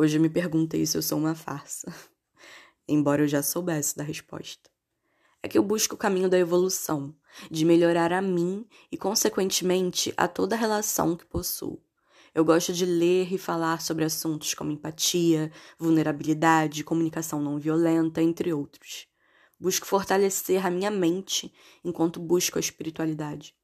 Hoje eu me perguntei se eu sou uma farsa, embora eu já soubesse da resposta. É que eu busco o caminho da evolução, de melhorar a mim e, consequentemente, a toda a relação que possuo. Eu gosto de ler e falar sobre assuntos como empatia, vulnerabilidade, comunicação não violenta, entre outros. Busco fortalecer a minha mente enquanto busco a espiritualidade.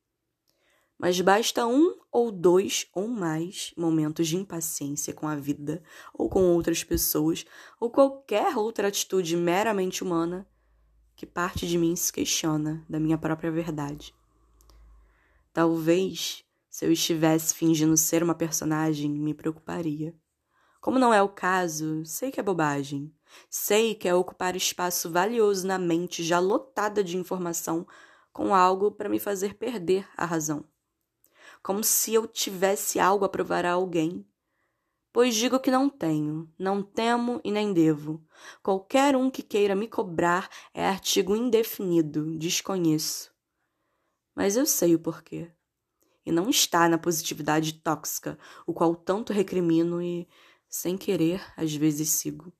Mas basta um ou dois ou mais momentos de impaciência com a vida ou com outras pessoas ou qualquer outra atitude meramente humana que parte de mim se questiona da minha própria verdade. Talvez, se eu estivesse fingindo ser uma personagem, me preocuparia. Como não é o caso, sei que é bobagem. Sei que é ocupar espaço valioso na mente já lotada de informação com algo para me fazer perder a razão como se eu tivesse algo a provar a alguém. Pois digo que não tenho, não temo e nem devo. Qualquer um que queira me cobrar é artigo indefinido, desconheço. Mas eu sei o porquê. E não está na positividade tóxica, o qual tanto recrimino e, sem querer, às vezes sigo.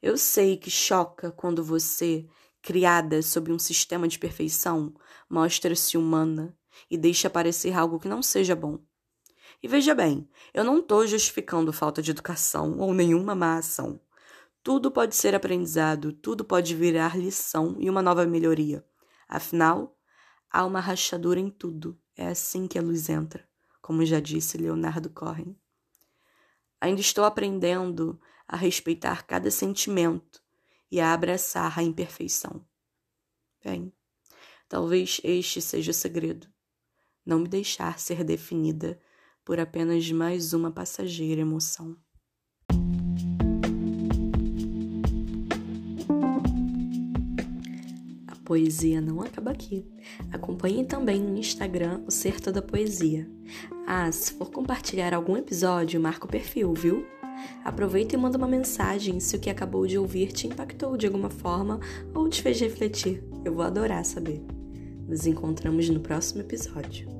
Eu sei que choca quando você, criada sob um sistema de perfeição, mostra-se humana e deixe aparecer algo que não seja bom. E veja bem, eu não estou justificando falta de educação ou nenhuma má ação. Tudo pode ser aprendizado, tudo pode virar lição e uma nova melhoria. Afinal, há uma rachadura em tudo. É assim que a luz entra, como já disse Leonardo Cohen. Ainda estou aprendendo a respeitar cada sentimento e a abraçar a imperfeição. Bem, talvez este seja o segredo não me deixar ser definida por apenas mais uma passageira emoção. A poesia não acaba aqui. Acompanhe também no Instagram o Certo da Poesia. Ah, se for compartilhar algum episódio, marca o perfil, viu? Aproveita e manda uma mensagem se o que acabou de ouvir te impactou de alguma forma ou te fez refletir. Eu vou adorar saber. Nos encontramos no próximo episódio.